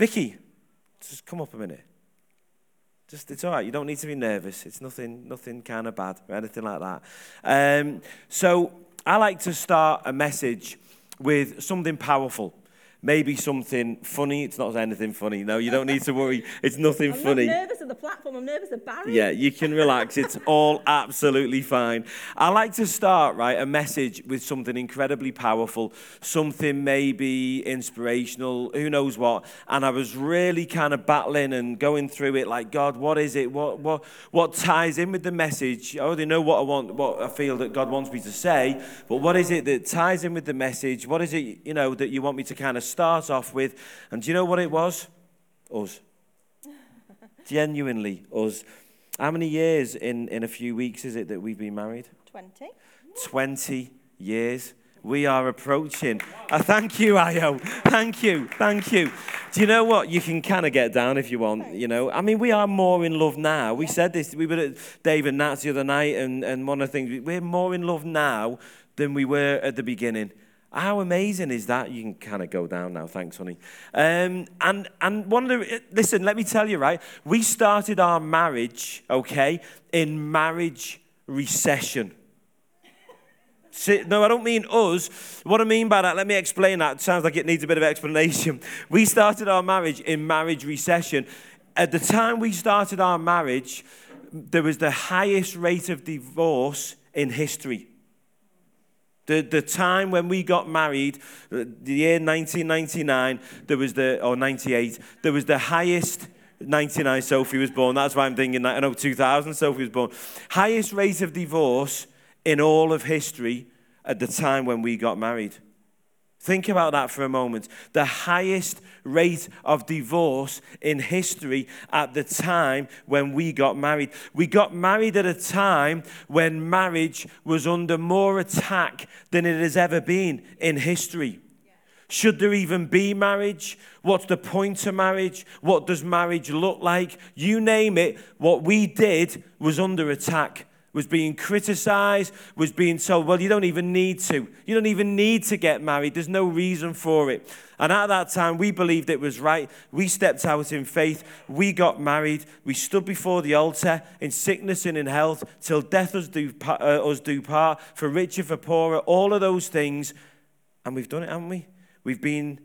Vicky, just come up a minute. Just, it's all right. You don't need to be nervous. It's nothing, nothing kind of bad or anything like that. Um, so I like to start a message with something powerful maybe something funny. It's not anything funny. No, you don't need to worry. It's nothing I'm funny. not the platform. I'm nervous of Barry. Yeah, you can relax. It's all absolutely fine. I like to start, right, a message with something incredibly powerful, something maybe inspirational, who knows what. And I was really kind of battling and going through it like, God, what is it? What, what, what ties in with the message? I already know what I want, what I feel that God wants me to say, but what is it that ties in with the message? What is it, you know, that you want me to kind of start off with. And do you know what it was? Us. Genuinely, us. How many years in, in a few weeks is it that we've been married? 20. 20 years. We are approaching. Uh, thank you, Ayo. Thank you. Thank you. Do you know what? You can kind of get down if you want, you know. I mean, we are more in love now. We said this, we were at Dave and Nats the other night, and, and one of the things, we're more in love now than we were at the beginning. How amazing is that? You can kind of go down now. Thanks, honey. Um, and and one of the listen, let me tell you, right? We started our marriage, okay, in marriage recession. See, No, I don't mean us. What I mean by that, let me explain that. It sounds like it needs a bit of explanation. We started our marriage in marriage recession. At the time we started our marriage, there was the highest rate of divorce in history. The, the time when we got married, uh, the year 1999, there was the, or 98, there was the highest 99 Sophie was born. That's why I'm thinking that. I know 2000 Sophie was born. Highest rate of divorce in all of history at the time when we got married. Think about that for a moment. The highest rate of divorce in history at the time when we got married. We got married at a time when marriage was under more attack than it has ever been in history. Should there even be marriage? What's the point of marriage? What does marriage look like? You name it, what we did was under attack was being criticized, was being told, well, you don't even need to. You don't even need to get married. There's no reason for it. And at that time, we believed it was right. We stepped out in faith. We got married. We stood before the altar in sickness and in health till death us do, uh, us do part, for richer, for poorer, all of those things. And we've done it, haven't we? We've been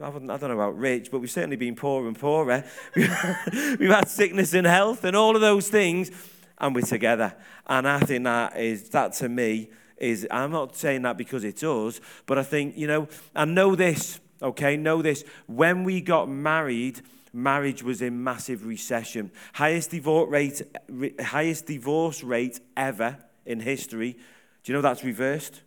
I don't know about rich, but we've certainly been poorer and poorer. We've had sickness and health and all of those things and we're together. And I think that is, that to me, is, I'm not saying that because it's us, but I think, you know, I know this, okay, know this. When we got married, marriage was in massive recession. Highest divorce rate, highest divorce rate ever in history. Do you know that's reversed?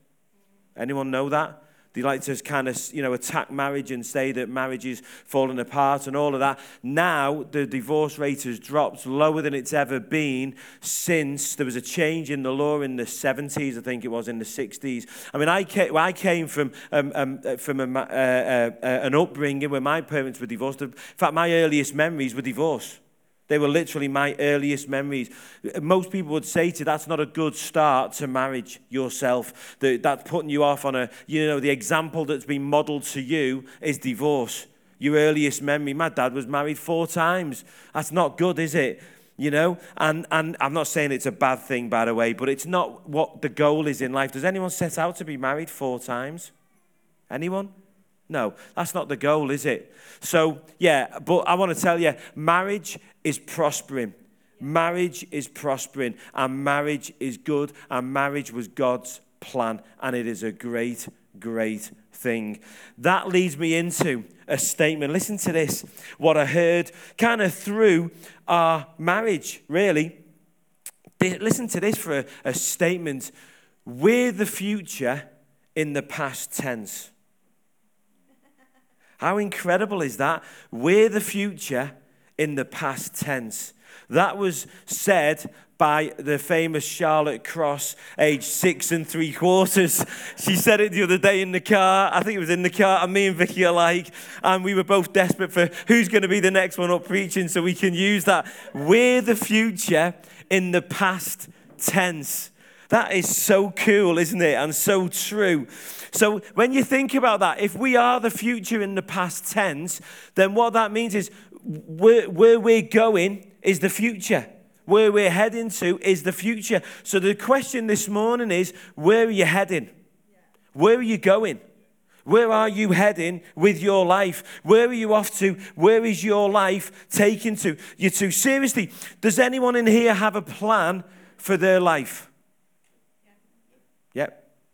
Anyone know that? They like to kind of, you know, attack marriage and say that marriage is falling apart and all of that. Now, the divorce rate has dropped lower than it's ever been since there was a change in the law in the 70s, I think it was, in the 60s. I mean, I came, I came from, um, um, uh, from a, uh, uh, uh, an upbringing where my parents were divorced. In fact, my earliest memories were divorce. They were literally my earliest memories. Most people would say to you, that's not a good start to marriage yourself. That's putting you off on a, you know, the example that's been modeled to you is divorce. Your earliest memory, my dad was married four times. That's not good, is it? You know, and, and I'm not saying it's a bad thing, by the way, but it's not what the goal is in life. Does anyone set out to be married four times? Anyone? No, that's not the goal, is it? So, yeah, but I want to tell you marriage is prospering. Marriage is prospering, and marriage is good, and marriage was God's plan, and it is a great, great thing. That leads me into a statement. Listen to this what I heard kind of through our marriage, really. Listen to this for a, a statement. We're the future in the past tense. How incredible is that? We're the future in the past tense. That was said by the famous Charlotte Cross, aged six and three quarters. She said it the other day in the car. I think it was in the car, and me and Vicky like, and we were both desperate for who's going to be the next one up preaching so we can use that. We're the future in the past tense. That is so cool, isn't it? And so true. So when you think about that, if we are the future in the past tense, then what that means is where, where we're going is the future. Where we're heading to is the future. So the question this morning is where are you heading? Where are you going? Where are you heading with your life? Where are you off to? Where is your life taken to? You to? Seriously, does anyone in here have a plan for their life?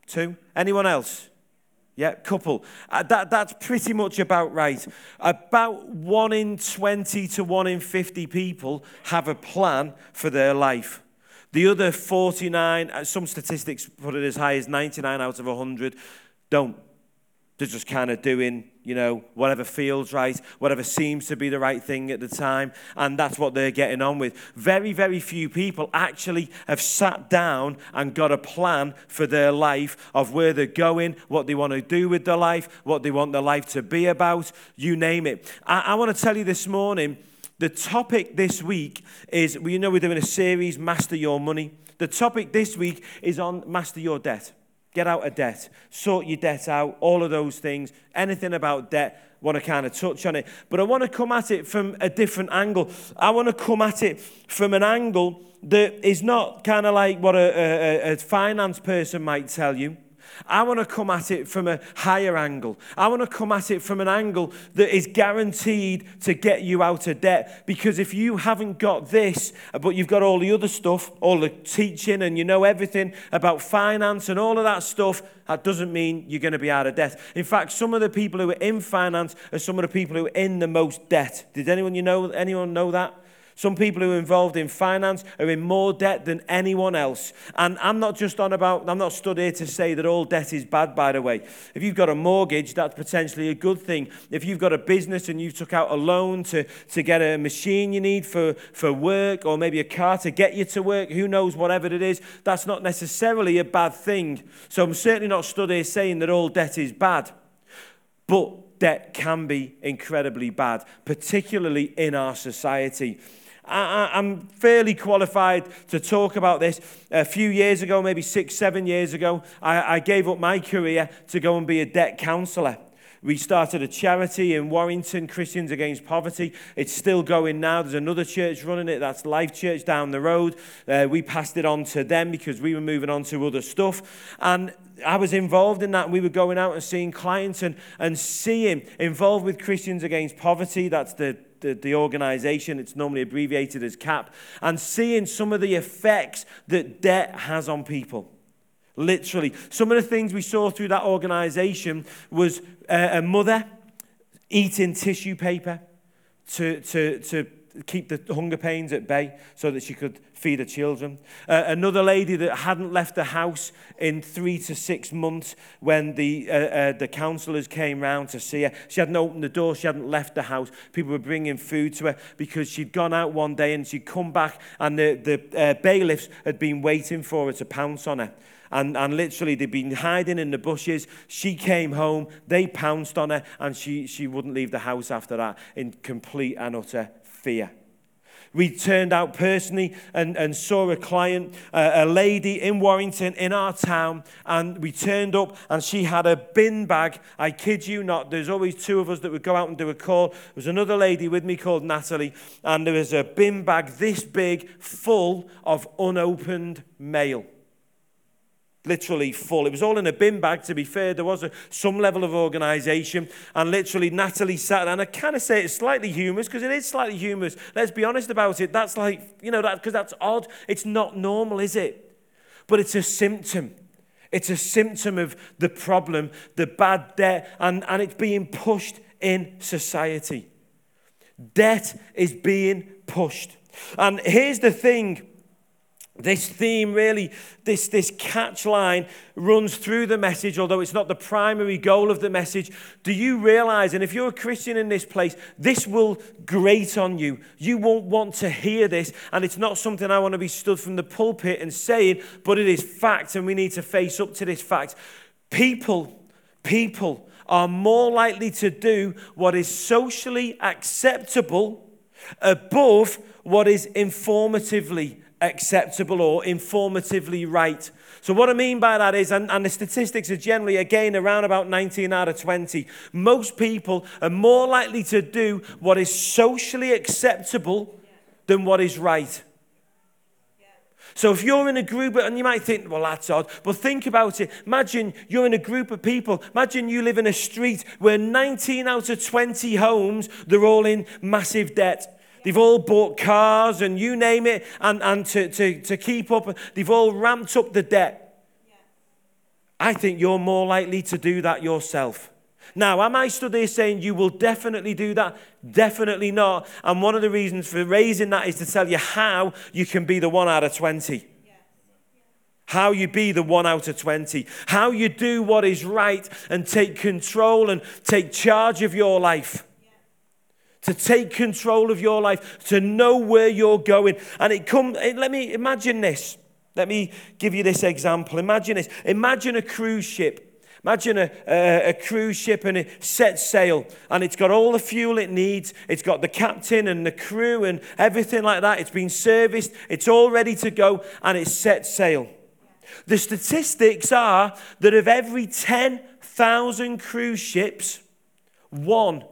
Two. Anyone else? Yeah, couple. Uh, that, that's pretty much about right. About 1 in 20 to 1 in 50 people have a plan for their life. The other 49, uh, some statistics put it as high as 99 out of 100, don't. They're just kind of doing, you know, whatever feels right, whatever seems to be the right thing at the time, and that's what they're getting on with. Very, very few people actually have sat down and got a plan for their life of where they're going, what they want to do with their life, what they want their life to be about, you name it. I, I want to tell you this morning the topic this week is, well, you know, we're doing a series, Master Your Money. The topic this week is on Master Your Debt. Get out of debt. Sort your debt out. All of those things. Anything about debt, want to kind of touch on it. But I want to come at it from a different angle. I want to come at it from an angle that is not kind of like what a, a, a finance person might tell you. I want to come at it from a higher angle. I want to come at it from an angle that is guaranteed to get you out of debt. Because if you haven't got this, but you've got all the other stuff, all the teaching, and you know everything about finance and all of that stuff, that doesn't mean you're going to be out of debt. In fact, some of the people who are in finance are some of the people who are in the most debt. Did anyone you know anyone know that? Some people who are involved in finance are in more debt than anyone else. And I'm not just on about, I'm not stood here to say that all debt is bad, by the way. If you've got a mortgage, that's potentially a good thing. If you've got a business and you took out a loan to, to get a machine you need for, for work or maybe a car to get you to work, who knows, whatever it is, that's not necessarily a bad thing. So I'm certainly not stood here saying that all debt is bad. But debt can be incredibly bad, particularly in our society. I, am fairly qualified to talk about this. A few years ago, maybe six, seven years ago, I, I gave up my career to go and be a debt counselor. We started a charity in Warrington, Christians Against Poverty. It's still going now. There's another church running it. That's Life Church down the road. Uh, we passed it on to them because we were moving on to other stuff. And I was involved in that. We were going out and seeing clients and, and seeing involved with Christians Against Poverty. That's the the, the organization, it's normally abbreviated as CAP, and seeing some of the effects that debt has on people. Literally. Some of the things we saw through that organization was uh, a mother eating tissue paper to, to, to keep the hunger pains at bay so that she could feed her children. Uh, another lady that hadn't left the house in three to six months when the, uh, uh, the counsellors came round to see her. She hadn't opened the door, she hadn't left the house. People were bringing food to her because she'd gone out one day and she'd come back and the, the uh, bailiffs had been waiting for her to pounce on her. And, and literally, they'd been hiding in the bushes. She came home, they pounced on her, and she, she wouldn't leave the house after that in complete and utter fear. We turned out personally and, and saw a client, uh, a lady in Warrington in our town, and we turned up and she had a bin bag. I kid you not, there's always two of us that would go out and do a call. There was another lady with me called Natalie, and there was a bin bag this big full of unopened mail literally full. It was all in a bin bag, to be fair. There was a, some level of organization. And literally, Natalie sat, and I kind of say it's slightly humorous because it is slightly humorous. Let's be honest about it. That's like, you know, that because that's odd. It's not normal, is it? But it's a symptom. It's a symptom of the problem, the bad debt, and, and it's being pushed in society. Debt is being pushed. And here's the thing this theme really, this, this catch line runs through the message, although it's not the primary goal of the message. Do you realize, and if you're a Christian in this place, this will grate on you. You won't want to hear this, and it's not something I want to be stood from the pulpit and saying, but it is fact, and we need to face up to this fact. People, people are more likely to do what is socially acceptable above what is informatively acceptable or informatively right. So, what I mean by that is, and, and, the statistics are generally, again, around about 19 out of 20, most people are more likely to do what is socially acceptable than what is right. So if you're in a group, and you might think, well, that's odd, but think about it. Imagine you're in a group of people. Imagine you live in a street where 19 out of 20 homes, they're all in massive debt. They've all bought cars and you name it, and, and to, to, to keep up, they've all ramped up the debt. I think you're more likely to do that yourself. Now, am I stood there saying you will definitely do that? Definitely not. And one of the reasons for raising that is to tell you how you can be the one out of 20. How you be the one out of 20. How you do what is right and take control and take charge of your life. To take control of your life, to know where you're going. And it come, let me imagine this. Let me give you this example. Imagine this. Imagine a cruise ship Imagine a, a, a, cruise ship and it sets sail and it's got all the fuel it needs. It's got the captain and the crew and everything like that. It's been serviced. It's all ready to go and it sets sail. The statistics are that of every 10,000 cruise ships, one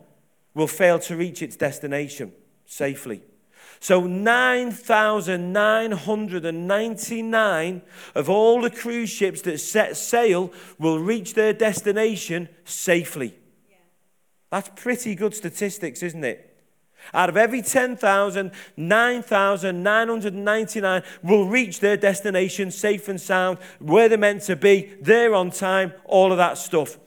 will fail to reach its destination safely. So 9,999 of all the cruise ships that set sail will reach their destination safely. Yeah. That's pretty good statistics, isn't it? Out of every 10,000, 9,999 will reach their destination safe and sound, where they're meant to be, they're on time, all of that stuff.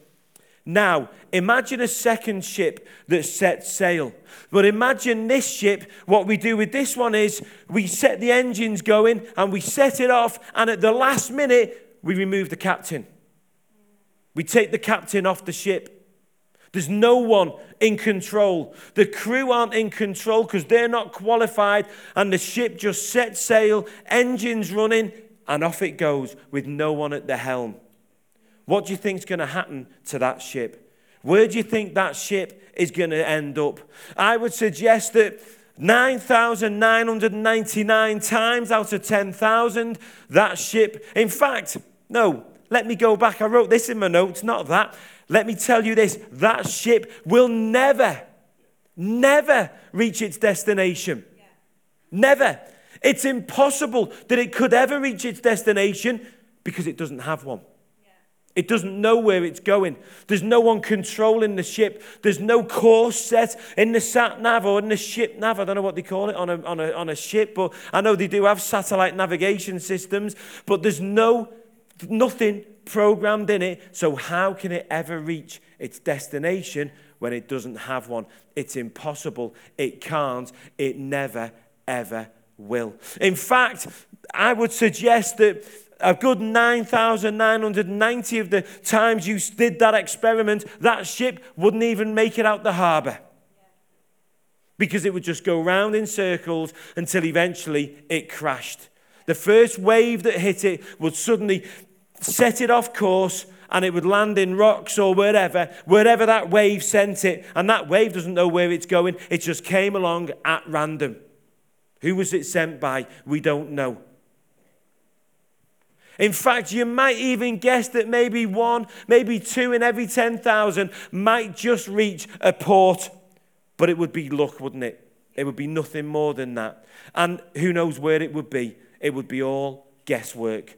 Now, imagine a second ship that sets sail. But imagine this ship, what we do with this one is we set the engines going and we set it off, and at the last minute, we remove the captain. We take the captain off the ship. There's no one in control. The crew aren't in control because they're not qualified, and the ship just sets sail, engines running, and off it goes with no one at the helm. What do you think is going to happen to that ship? Where do you think that ship is going to end up? I would suggest that 9,999 times out of 10,000, that ship, in fact, no, let me go back. I wrote this in my notes, not that. Let me tell you this that ship will never, never reach its destination. Never. It's impossible that it could ever reach its destination because it doesn't have one. It doesn't know where it's going. There's no one controlling the ship. There's no course set in the sat nav or in the ship nav. I don't know what they call it on a, on a, on a ship, but I know they do have satellite navigation systems, but there's no nothing programmed in it. So, how can it ever reach its destination when it doesn't have one? It's impossible. It can't. It never, ever will. In fact, I would suggest that a good 9,990 of the times you did that experiment, that ship wouldn't even make it out the harbour. Because it would just go round in circles until eventually it crashed. The first wave that hit it would suddenly set it off course and it would land in rocks or wherever, wherever that wave sent it. And that wave doesn't know where it's going, it just came along at random. Who was it sent by? We don't know. In fact, you might even guess that maybe one, maybe two in every 10,000 might just reach a port, but it would be luck, wouldn't it? It would be nothing more than that. And who knows where it would be? It would be all guesswork.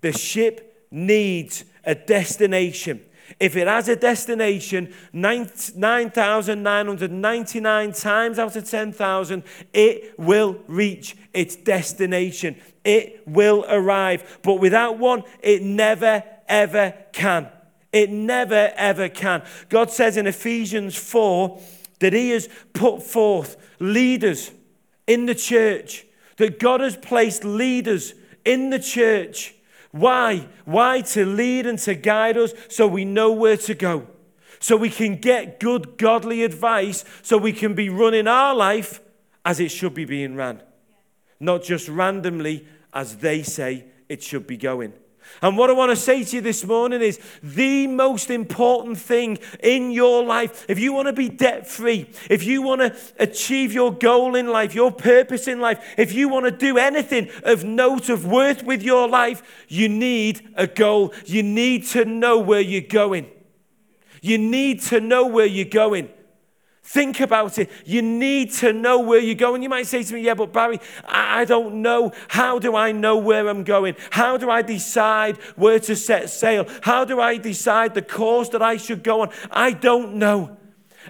The ship needs a destination. If it has a destination, 9,999 times out of 10,000, it will reach its destination. It will arrive. But without one, it never, ever can. It never, ever can. God says in Ephesians 4 that He has put forth leaders in the church, that God has placed leaders in the church why? Why? To lead and to guide us so we know where to go. So we can get good, godly advice so we can be running our life as it should be being ran. Not just randomly as they say it should be going. And what I want to say to you this morning is the most important thing in your life, if you want to be debt free, if you want to achieve your goal in life, your purpose in life, if you want to do anything of note, of worth with your life, you need a goal. You need to know where you're going. You need to know where you're going. Think about it. You need to know where you're going. You might say to me, Yeah, but Barry, I don't know. How do I know where I'm going? How do I decide where to set sail? How do I decide the course that I should go on? I don't know.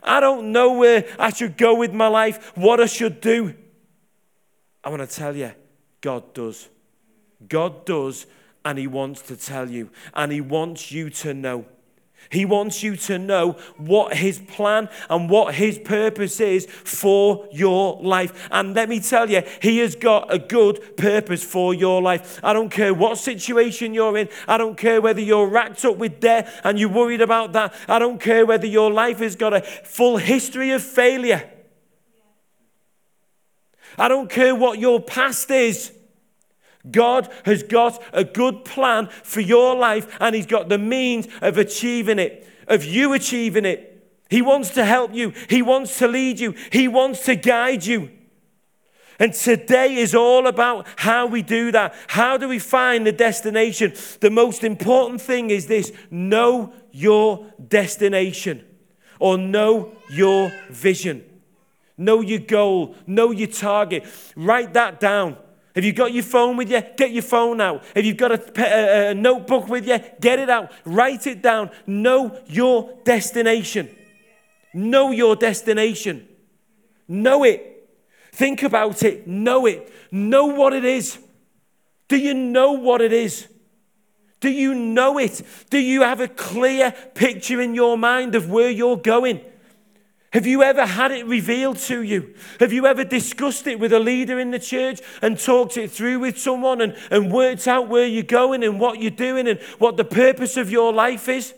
I don't know where I should go with my life, what I should do. I want to tell you, God does. God does, and He wants to tell you, and He wants you to know. He wants you to know what his plan and what his purpose is for your life. And let me tell you, he has got a good purpose for your life. I don't care what situation you're in. I don't care whether you're racked up with debt and you're worried about that. I don't care whether your life has got a full history of failure. I don't care what your past is. God has got a good plan for your life and He's got the means of achieving it, of you achieving it. He wants to help you, He wants to lead you, He wants to guide you. And today is all about how we do that. How do we find the destination? The most important thing is this know your destination or know your vision. Know your goal, know your target. Write that down. Have you got your phone with you? Get your phone out. Have you got a, a, a notebook with you? Get it out. Write it down. Know your destination. Know your destination. Know it. Think about it. Know it. Know what it is. Do you know what it is? Do you know it? Do you have a clear picture in your mind of where you're going? Have you ever had it revealed to you? Have you ever discussed it with a leader in the church and talked it through with someone and, and worked out where you're going and what you're doing and what the purpose of your life is?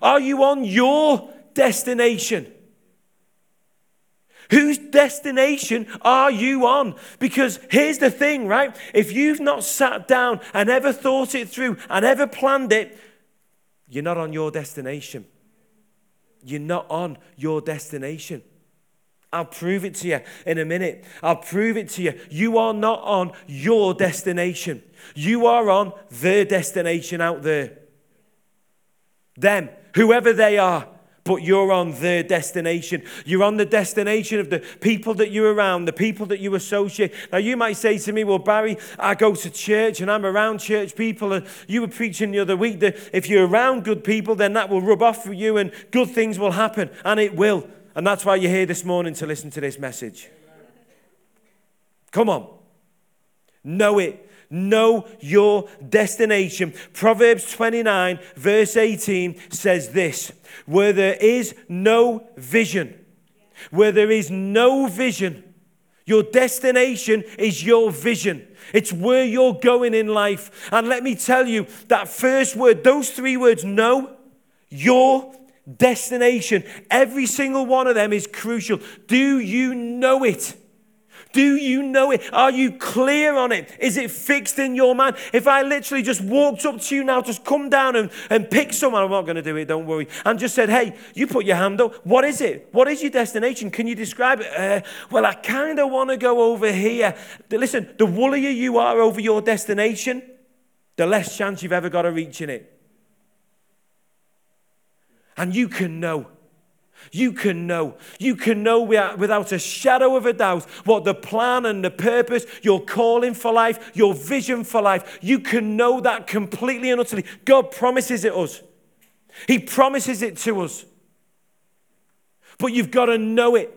Are you on your destination? Whose destination are you on? Because here's the thing, right? If you've not sat down and ever thought it through and ever planned it, you're not on your destination. You're not on your destination. I'll prove it to you in a minute. I'll prove it to you. You are not on your destination. You are on their destination out there. Them, whoever they are, but you're on their destination. You're on the destination of the people that you're around, the people that you associate. Now, you might say to me, Well, Barry, I go to church and I'm around church people. And you were preaching the other week that if you're around good people, then that will rub off for you and good things will happen. And it will. And that's why you're here this morning to listen to this message. Come on. Know it. Know your destination. Proverbs 29, verse 18 says this Where there is no vision, where there is no vision, your destination is your vision. It's where you're going in life. And let me tell you that first word, those three words, know, your destination, every single one of them is crucial. Do you know it? Do you know it? Are you clear on it? Is it fixed in your mind? If I literally just walked up to you now, just come down and, and pick someone, I'm not going to do it, don't worry, and just said, hey, you put your hand up. What is it? What is your destination? Can you describe it? Uh, well, I kind of want to go over here. Listen, the woollier you are over your destination, the less chance you've ever got of reaching it. And you can know you can know. You can know without a shadow of a doubt what the plan and the purpose, your calling for life, your vision for life. You can know that completely and utterly. God promises it us. He promises it to us. But you've got to know it.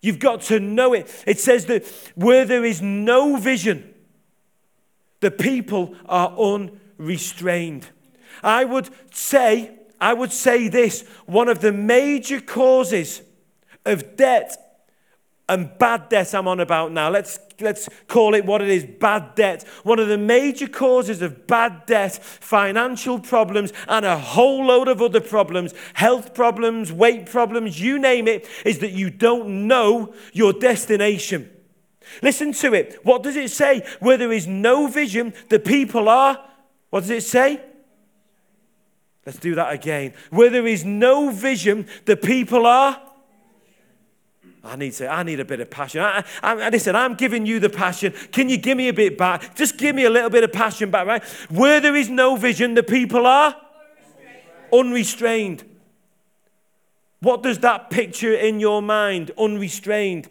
You've got to know it. It says that where there is no vision, the people are unrestrained. I would say I would say this one of the major causes of debt and bad debt I'm on about now. Let's, let's call it what it is bad debt. One of the major causes of bad debt, financial problems, and a whole load of other problems health problems, weight problems, you name it is that you don't know your destination. Listen to it. What does it say? Where there is no vision, the people are. What does it say? Let's do that again. Where there is no vision, the people are. I need to, I need a bit of passion. I, I, listen, I'm giving you the passion. Can you give me a bit back? Just give me a little bit of passion back, right? Where there is no vision, the people are unrestrained. What does that picture in your mind? Unrestrained.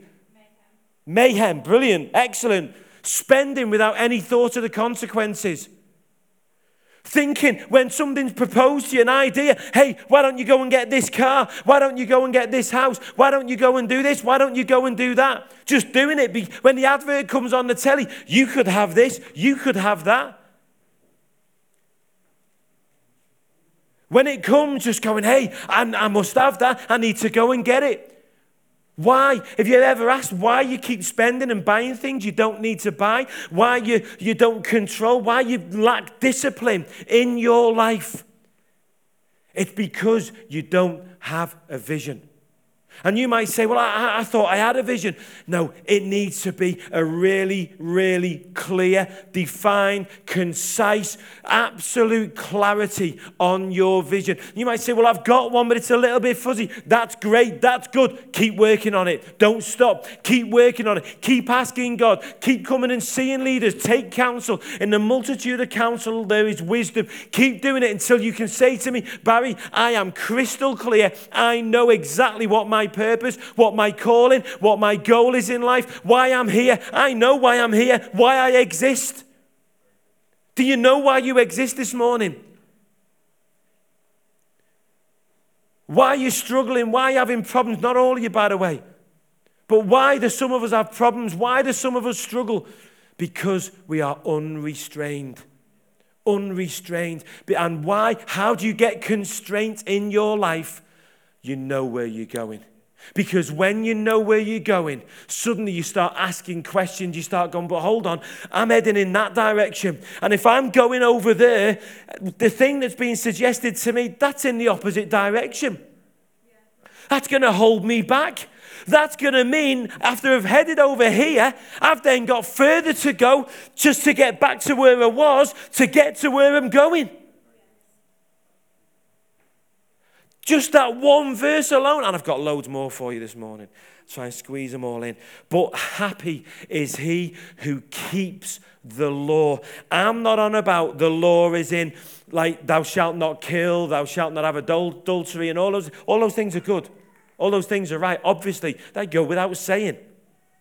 Mayhem. Mayhem. Brilliant. Excellent. Spending without any thought of the consequences. Thinking when something's proposed to you, an idea, hey, why don't you go and get this car? Why don't you go and get this house? Why don't you go and do this? Why don't you go and do that? Just doing it. When the advert comes on the telly, you could have this, you could have that. When it comes, just going, hey, I, I must have that. I need to go and get it. Why? Have you ever asked why you keep spending and buying things you don't need to buy? Why you, you don't control? Why you lack discipline in your life? It's because you don't have a vision. And you might say, Well, I, I, thought I had a vision. No, it needs to be a really, really clear, defined, concise, absolute clarity on your vision. You might say, Well, I've got one, but it's a little bit fuzzy. That's great. That's good. Keep working on it. Don't stop. Keep working on it. Keep asking God. Keep coming and seeing leaders. Take counsel. In the multitude of counsel, there is wisdom. Keep doing it until you can say to me, Barry, I am crystal clear. I know exactly what my purpose, what my calling, what my goal is in life, why I'm here. I know why I'm here, why I exist. Do you know why you exist this morning? Why are you struggling? Why are you having problems? Not all of you, by the way. But why do some of us have problems? Why do some of us struggle? Because we are unrestrained. Unrestrained. And why? How do you get constraint in your life? You know where you're going. Because when you know where you're going, suddenly you start asking questions. You start going, but hold on, I'm heading in that direction. And if I'm going over there, the thing that's being suggested to me, that's in the opposite direction. That's going to hold me back. That's going to mean after I've headed over here, I've then got further to go just to get back to where I was, to get to where I'm going. Just that one verse alone, and I've got loads more for you this morning. Try and squeeze them all in. But happy is he who keeps the law. I'm not on about the law is in like thou shalt not kill, thou shalt not have adultery, and all those, all those things are good. All those things are right. Obviously, they go without saying.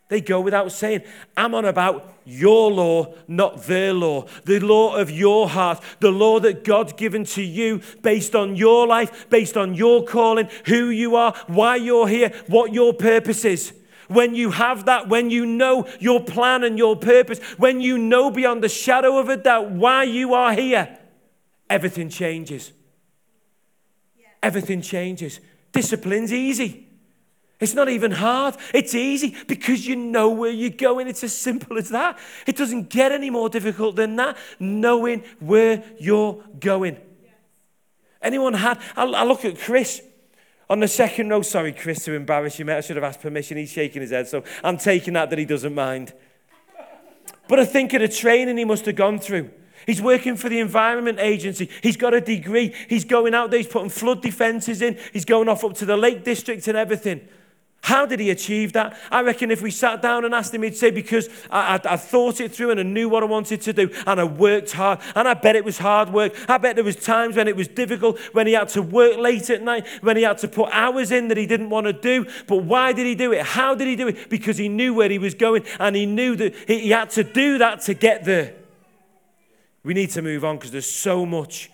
They go without saying. I'm on about your law, not their law. The law of your heart, the law that God's given to you based on your life, based on your calling, who you are, why you're here, what your purpose is. When you have that, when you know your plan and your purpose, when you know beyond the shadow of a doubt why you are here, everything changes. Everything changes. Discipline's easy. It's not even hard. It's easy because you know where you're going. It's as simple as that. It doesn't get any more difficult than that, knowing where you're going. Anyone had, I, look at Chris on the second row. Sorry, Chris, to embarrass you, mate. I should have asked permission. He's shaking his head, so I'm taking that that he doesn't mind. But I think of the training he must have gone through. He's working for the Environment Agency. He's got a degree. He's going out there. He's putting flood defences in. He's going off up to the Lake District and everything. How did he achieve that? I reckon if we sat down and asked him, he'd say, Because I, I, I, thought it through and I knew what I wanted to do and I worked hard. And I bet it was hard work. I bet there was times when it was difficult, when he had to work late at night, when he had to put hours in that he didn't want to do. But why did he do it? How did he do it? Because he knew where he was going and he knew that he, he had to do that to get there. We need to move on because there's so much.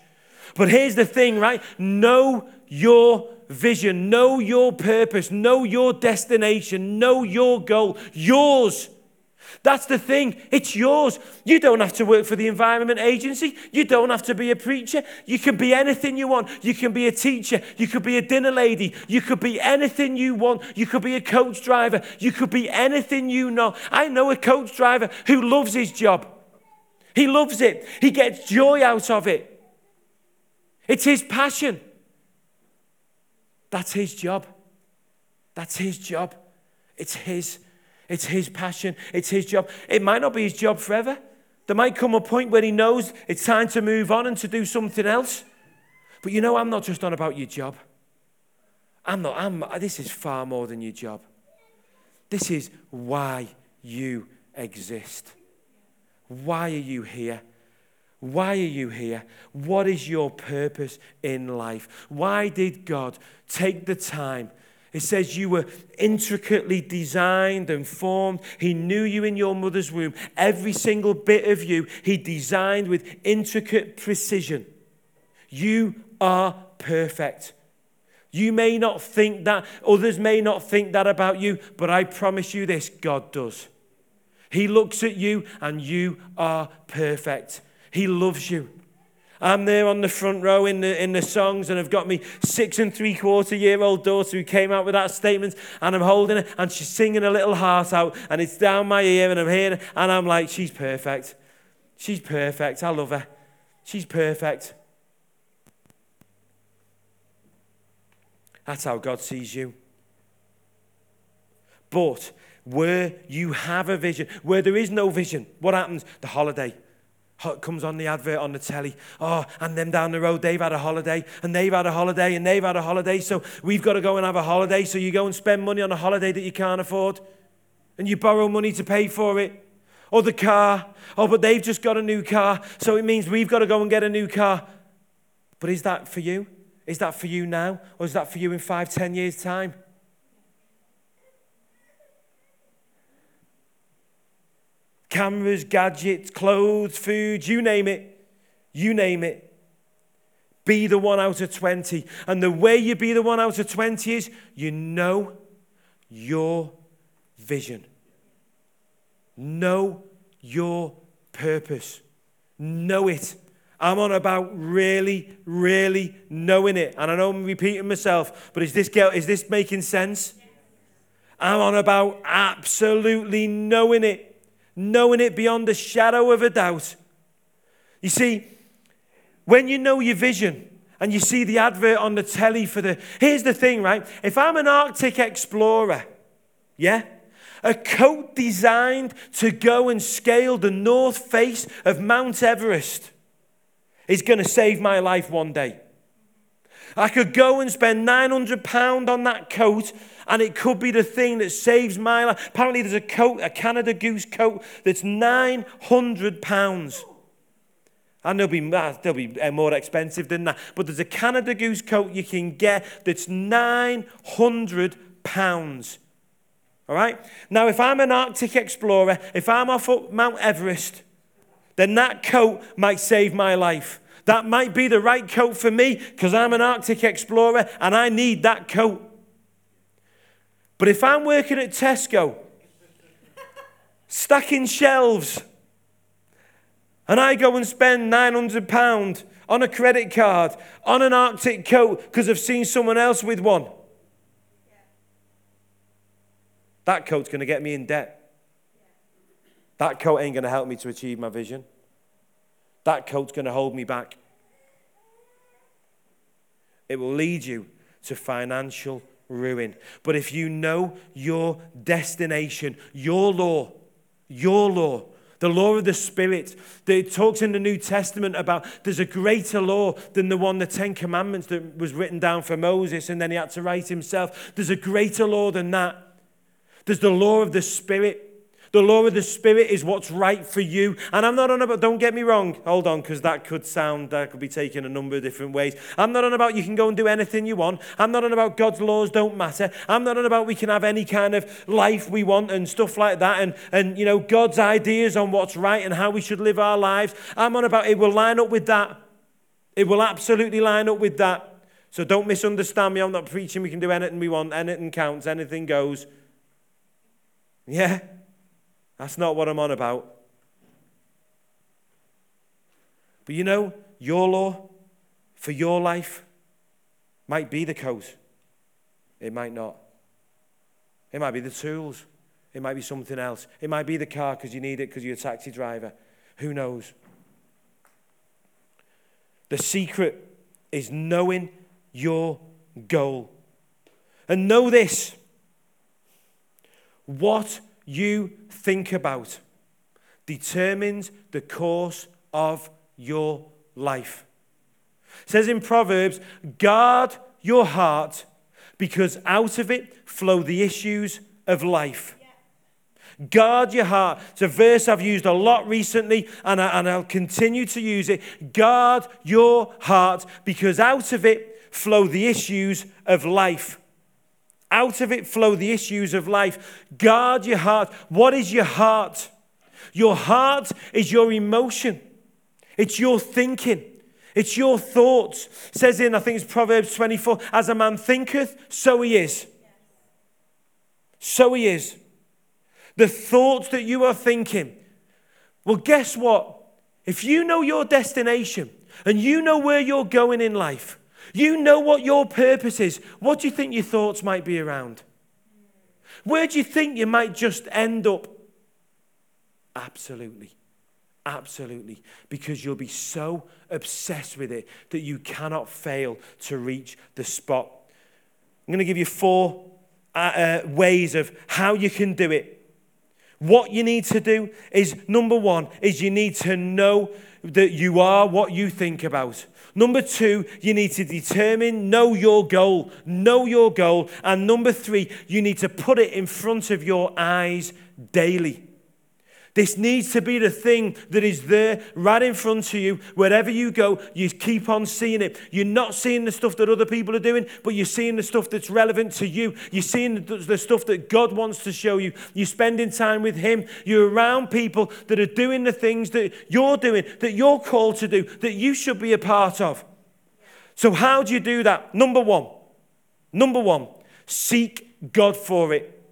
But here's the thing, right? Know your vision, know your purpose, know your destination, know your goal. Yours. That's the thing. It's yours. You don't have to work for the Environment Agency. You don't have to be a preacher. You can be anything you want. You can be a teacher. You could be a dinner lady. You could be anything you want. You could be a coach driver. You could be anything you know. I know a coach driver who loves his job. He loves it, he gets joy out of it. It's his passion. That's his job. That's his job. It's his. It's his passion, it's his job. It might not be his job forever. There might come a point where he knows it's time to move on and to do something else. But you know, I'm not just on about your job. I'm not, I'm, this is far more than your job. This is why you exist. Why are you here? Why are you here? What is your purpose in life? Why did God take the time? It says you were intricately designed and formed. He knew you in your mother's womb. Every single bit of you, He designed with intricate precision. You are perfect. You may not think that, others may not think that about you, but I promise you this God does. He looks at you and you are perfect. He loves you. I'm there on the front row in the, in the songs, and I've got me six and three quarter year old daughter who came out with that statement, and I'm holding her, and she's singing a little heart out, and it's down my ear, and I'm hearing, and I'm like, she's perfect. She's perfect. I love her. She's perfect. That's how God sees you. But where you have a vision, where there is no vision, what happens? The holiday comes on the advert on the telly. Oh, and them down the road, they've had a holiday, and they've had a holiday, and they've had a holiday, so we've got to go and have a holiday. So you go and spend money on a holiday that you can't afford, and you borrow money to pay for it. Or the car. Oh, but they've just got a new car, so it means we've got to go and get a new car. But is that for you? Is that for you now? Or is that for you in five, ten years' time? Cameras, gadgets, clothes, food, you name it. You name it. Be the one out of 20. And the way you be the one out of 20 is you know your vision, know your purpose, know it. I'm on about really, really knowing it. And I know I'm repeating myself, but is this, girl, is this making sense? I'm on about absolutely knowing it, knowing it beyond a shadow of a doubt. You see, when you know your vision and you see the advert on the telly for the. Here's the thing, right? If I'm an Arctic explorer, yeah? A coat designed to go and scale the north face of Mount Everest is going to save my life one day. I could go and spend £900 on that coat, and it could be the thing that saves my life. Apparently, there's a coat, a Canada Goose coat, that's £900. And they'll be, they'll be uh, more expensive than that. But there's a Canada Goose coat you can get that's £900. All right? Now, if I'm an Arctic explorer, if I'm off up Mount Everest, then that coat might save my life. That might be the right coat for me because I'm an Arctic explorer and I need that coat. But if I'm working at Tesco, stacking shelves, and I go and spend £900 on a credit card on an Arctic coat because I've seen someone else with one, that coat's going to get me in debt. That coat ain't going to help me to achieve my vision. That coat's going to hold me back. It will lead you to financial ruin. But if you know your destination, your law, your law, the law of the Spirit, it talks in the New Testament about there's a greater law than the one, the Ten Commandments that was written down for Moses and then he had to write himself. There's a greater law than that. There's the law of the Spirit. The law of the Spirit is what's right for you. And I'm not on about, don't get me wrong, hold on, because that could sound, that could be taken a number of different ways. I'm not on about you can go and do anything you want. I'm not on about God's laws don't matter. I'm not on about we can have any kind of life we want and stuff like that. And, and you know, God's ideas on what's right and how we should live our lives. I'm on about it will line up with that. It will absolutely line up with that. So don't misunderstand me. I'm not preaching we can do anything we want, anything counts, anything goes. Yeah? That's not what I'm on about. But you know, your law for your life might be the coat. It might not. It might be the tools. It might be something else. It might be the car because you need it because you're a taxi driver. Who knows? The secret is knowing your goal. And know this what you think about determines the course of your life. It says in Proverbs, guard your heart because out of it flow the issues of life. Guard your heart. It's a verse I've used a lot recently and, I, and I'll continue to use it. Guard your heart because out of it flow the issues of life. Out of it flow the issues of life. Guard your heart. What is your heart? Your heart is your emotion, it's your thinking. It's your thoughts. It says in, I think it's Proverbs 24, as a man thinketh, so he is. So he is. The thoughts that you are thinking. Well, guess what? If you know your destination and you know where you're going in life, you know what your purpose is, what do you think your thoughts might be around? Where do you think you might just end up? Absolutely. Absolutely. Because you'll be so obsessed with it that you cannot fail to reach the spot. I'm going to give you four uh, uh, ways of how you can do it. What you need to do is number one, is you need to know that you are what you think about. Number two, you need to determine, know your goal, know your goal. And number three, you need to put it in front of your eyes daily. This needs to be the thing that is there right in front of you. Wherever you go, you keep on seeing it. You're not seeing the stuff that other people are doing, but you're seeing the stuff that's relevant to you. You're seeing the stuff that God wants to show you. You're spending time with Him. You're around people that are doing the things that you're doing, that you're called to do, that you should be a part of. So, how do you do that? Number one, number one, seek God for it.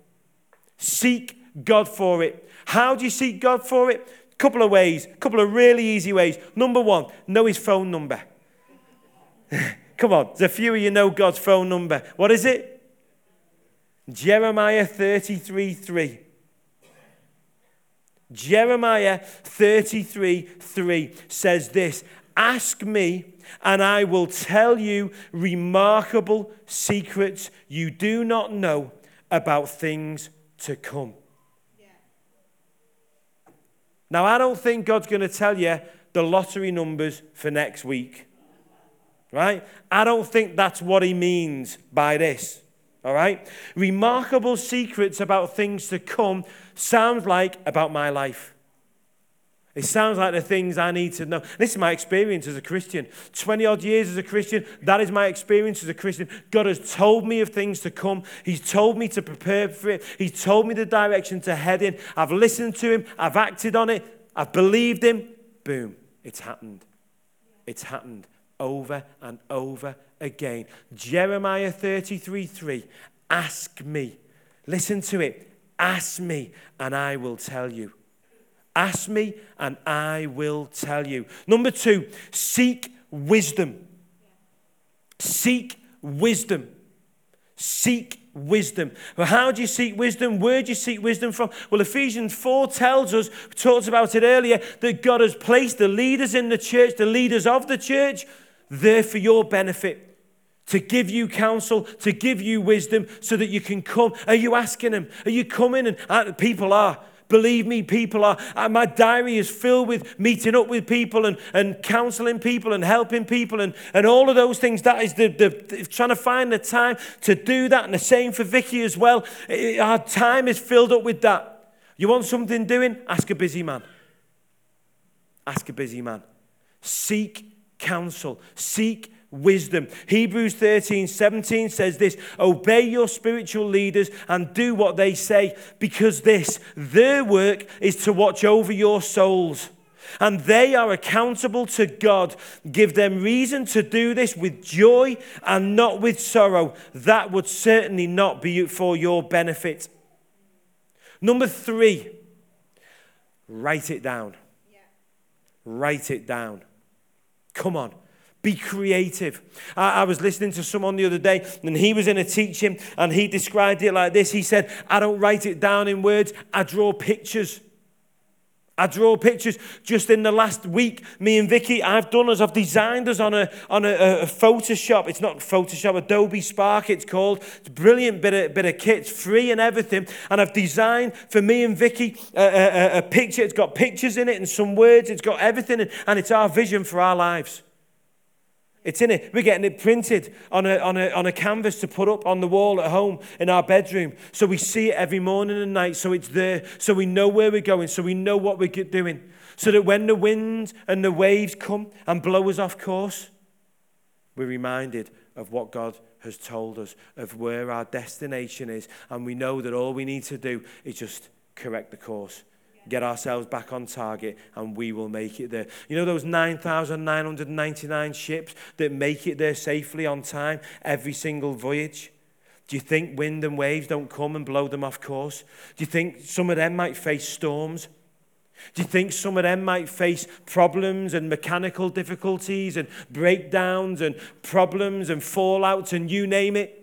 Seek God for it. How do you seek God for it? Couple of ways, a couple of really easy ways. Number one, know his phone number. Come on, there's a few of you know God's phone number. What is it? Jeremiah 33 3. Jeremiah 33 3 says this Ask me, and I will tell you remarkable secrets you do not know about things to come. Now, I don't think God's going to tell you the lottery numbers for next week. Right? I don't think that's what he means by this. All right? Remarkable secrets about things to come sounds like about my life. It sounds like the things I need to know. This is my experience as a Christian. 20 odd years as a Christian, that is my experience as a Christian. God has told me of things to come. He's told me to prepare for it. He's told me the direction to head in. I've listened to Him. I've acted on it. I've believed Him. Boom, it's happened. It's happened over and over again. Jeremiah 33 3. Ask me. Listen to it. Ask me, and I will tell you. Ask me, and I will tell you. Number two, seek wisdom. Seek wisdom. Seek wisdom. Well, how do you seek wisdom? Where do you seek wisdom from? Well, Ephesians 4 tells us, we talked about it earlier, that God has placed the leaders in the church, the leaders of the church, there for your benefit. To give you counsel, to give you wisdom, so that you can come. Are you asking Him? Are you coming? And uh, people are. Believe me, people are. Uh, my diary is filled with meeting up with people and, and counseling people and helping people and, and all of those things. That is the, the, trying to find the time to do that. And the same for Vicky as well. Our time is filled up with that. You want something doing? Ask a busy man. Ask a busy man. Seek counsel. Seek wisdom. Hebrews 13 17 says this Obey your spiritual leaders and do what they say, because this, their work, is to watch over your souls. And they are accountable to God. Give them reason to do this with joy and not with sorrow. That would certainly not be for your benefit. Number three, write it down. Yeah. Write it down. Come on. Be creative. I, I, was listening to someone the other day, and he was in a teaching, and he described it like this. He said, I don't write it down in words, I draw pictures. I draw pictures just in the last week. Me and Vicky, I've done us, I've designed us on a on a, a Photoshop. It's not Photoshop, Adobe Spark. It's called. It's a brilliant bit of bit of kit, it's free and everything. And I've designed for me and Vicky a, a, a picture. It's got pictures in it and some words. It's got everything, and it's our vision for our lives. It's in it. We're getting it printed on a, on, a, on a canvas to put up on the wall at home in our bedroom. So we see it every morning and night. So it's there. So we know where we're going. So we know what we're doing. So that when the wind and the waves come and blow us off course, we're reminded of what God has told us, of where our destination is. And we know that all we need to do is just correct the course get ourselves back on target, and we will make it there. You know those 9,999 ships that make it there safely on time every single voyage? Do you think wind and waves don't come and blow them off course? Do you think some of them might face storms? Do you think some of them might face problems and mechanical difficulties and breakdowns and problems and fallouts and you name it?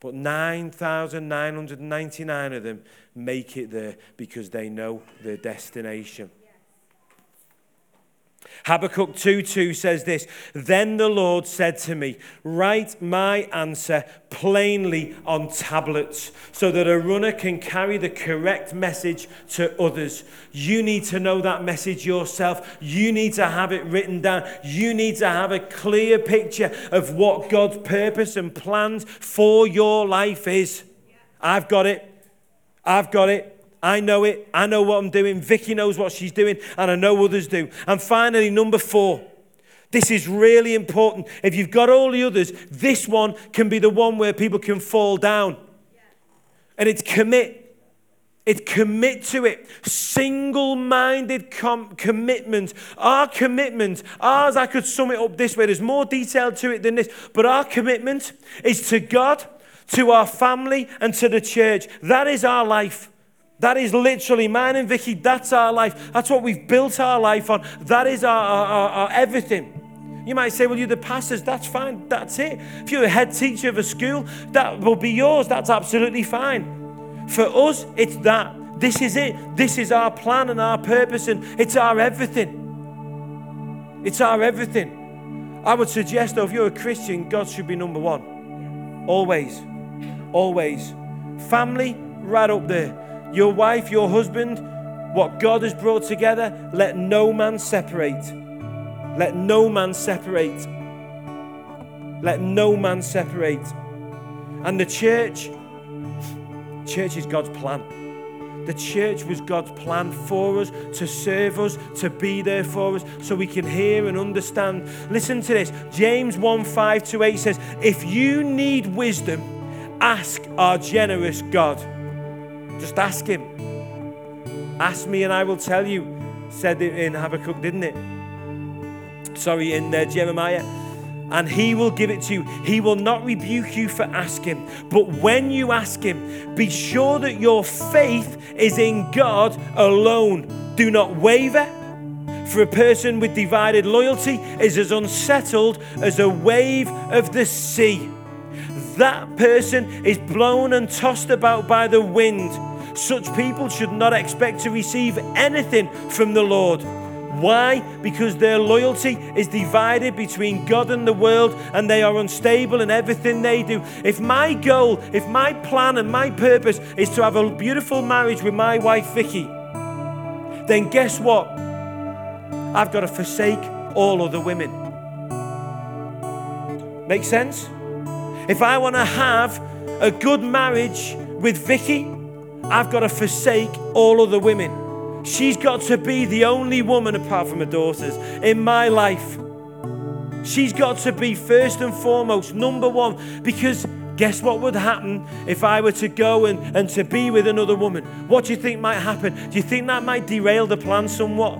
But 9,999 of them make it there because they know their destination. Habakkuk 2:2 says this Then the Lord said to me, Write my answer plainly on tablets so that a runner can carry the correct message to others. You need to know that message yourself. You need to have it written down. You need to have a clear picture of what God's purpose and plans for your life is. I've got it. I've got it. I know it. I know what I'm doing. Vicky knows what she's doing, and I know others do. And finally, number four. This is really important. If you've got all the others, this one can be the one where people can fall down. And it's commit. It's commit to it. Single minded com- commitment. Our commitment, ours, I could sum it up this way. There's more detail to it than this. But our commitment is to God, to our family, and to the church. That is our life. That is literally mine and Vicky. That's our life. That's what we've built our life on. That is our, our, our, our everything. You might say, well, you're the pastors. That's fine. That's it. If you're a head teacher of a school, that will be yours. That's absolutely fine. For us, it's that. This is it. This is our plan and our purpose, and it's our everything. It's our everything. I would suggest, though, if you're a Christian, God should be number one. Always. Always. Family, right up there your wife, your husband, what God has brought together, let no man separate. Let no man separate. Let no man separate. And the church, church is God's plan. The church was God's plan for us, to serve us, to be there for us, so we can hear and understand. Listen to this James 1 5 to 8 says, If you need wisdom, ask our generous God just ask him. Ask me and I will tell you, said it in Habakkuk, didn't it? Sorry, in uh, Jeremiah. And he will give it to you. He will not rebuke you for asking. But when you ask him, be sure that your faith is in God alone. Do not waver. For a person with divided loyalty is as unsettled as a wave of the sea. That person is blown and tossed about by the wind. Such people should not expect to receive anything from the Lord. Why? Because their loyalty is divided between God and the world, and they are unstable in everything they do. If my goal, if my plan and my purpose is to have a beautiful marriage with my wife Vicky, then guess what? I've got to forsake all other women. Make sense? If I want to have a good marriage with Vicky, I've got to forsake all other women. She's got to be the only woman, apart from her daughters, in my life. She's got to be first and foremost, number one, because guess what would happen if I were to go and, and to be with another woman? What do you think might happen? Do you think that might derail the plan somewhat?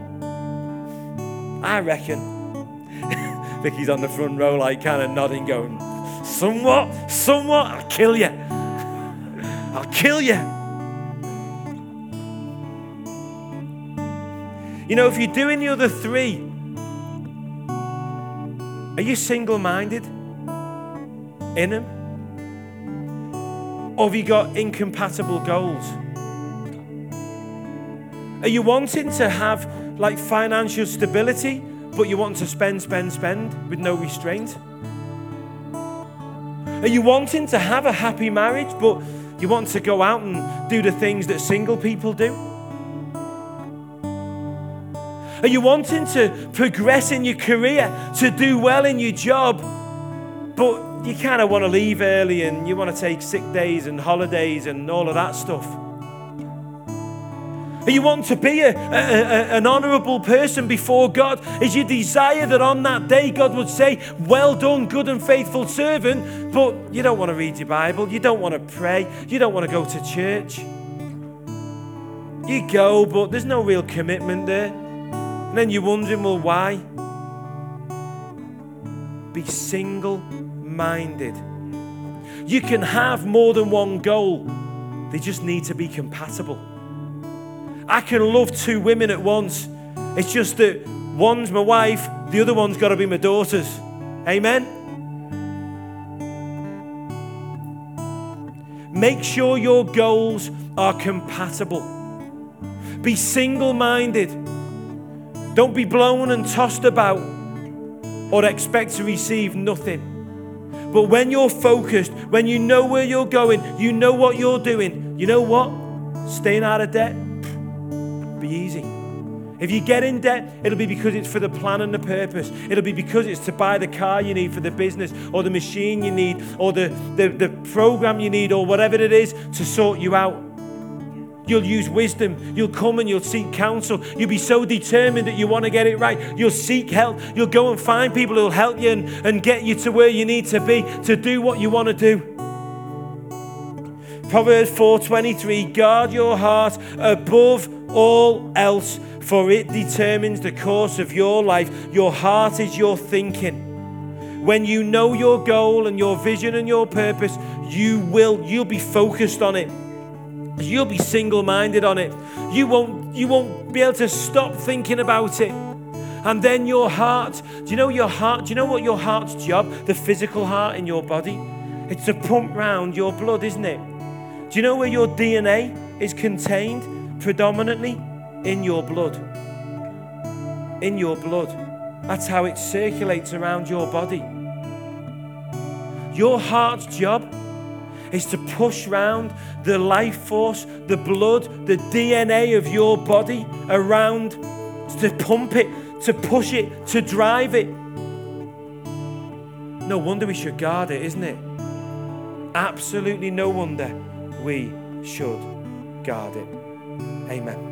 I reckon. Vicky's on the front row, like kind of nodding, going, Somewhat, somewhat, I'll kill you. I'll kill you. You know, if you're doing the other three, are you single minded in them? Or have you got incompatible goals? Are you wanting to have like financial stability, but you want to spend, spend, spend with no restraint? Are you wanting to have a happy marriage, but you want to go out and do the things that single people do? Are you wanting to progress in your career, to do well in your job, but you kind of want to leave early and you want to take sick days and holidays and all of that stuff? Are you want to be a, a, a, an honorable person before God? Is your desire that on that day God would say, Well done, good and faithful servant? But you don't want to read your Bible, you don't want to pray, you don't want to go to church. You go, but there's no real commitment there. And then you're wondering, Well, why? Be single minded. You can have more than one goal, they just need to be compatible. I can love two women at once. It's just that one's my wife, the other one's got to be my daughters. Amen? Make sure your goals are compatible. Be single minded. Don't be blown and tossed about or expect to receive nothing. But when you're focused, when you know where you're going, you know what you're doing, you know what? Staying out of debt, be easy. If you get in debt, it'll be because it's for the plan and the purpose. It'll be because it's to buy the car you need for the business or the machine you need or the, the, the program you need or whatever it is to sort you out. You'll use wisdom. You'll come and you'll seek counsel. You'll be so determined that you want to get it right. You'll seek help. You'll go and find people who'll help you and, and get you to where you need to be to do what you want to do. Proverbs 4:23 Guard your heart above all else, for it determines the course of your life. Your heart is your thinking. When you know your goal and your vision and your purpose, you will you'll be focused on it. You'll be single-minded on it. You won't you won't be able to stop thinking about it. And then your heart, do you know your heart? Do you know what your heart's job? The physical heart in your body? It's to pump round your blood, isn't it? Do you know where your DNA is contained? predominantly in your blood. In your blood. That's how it circulates around your body. Your heart's job is to push round the life force, the blood, the DNA of your body around, to pump it, to push it, to drive it. No wonder we should guard it, isn't it? Absolutely no wonder we should guard it. Amen.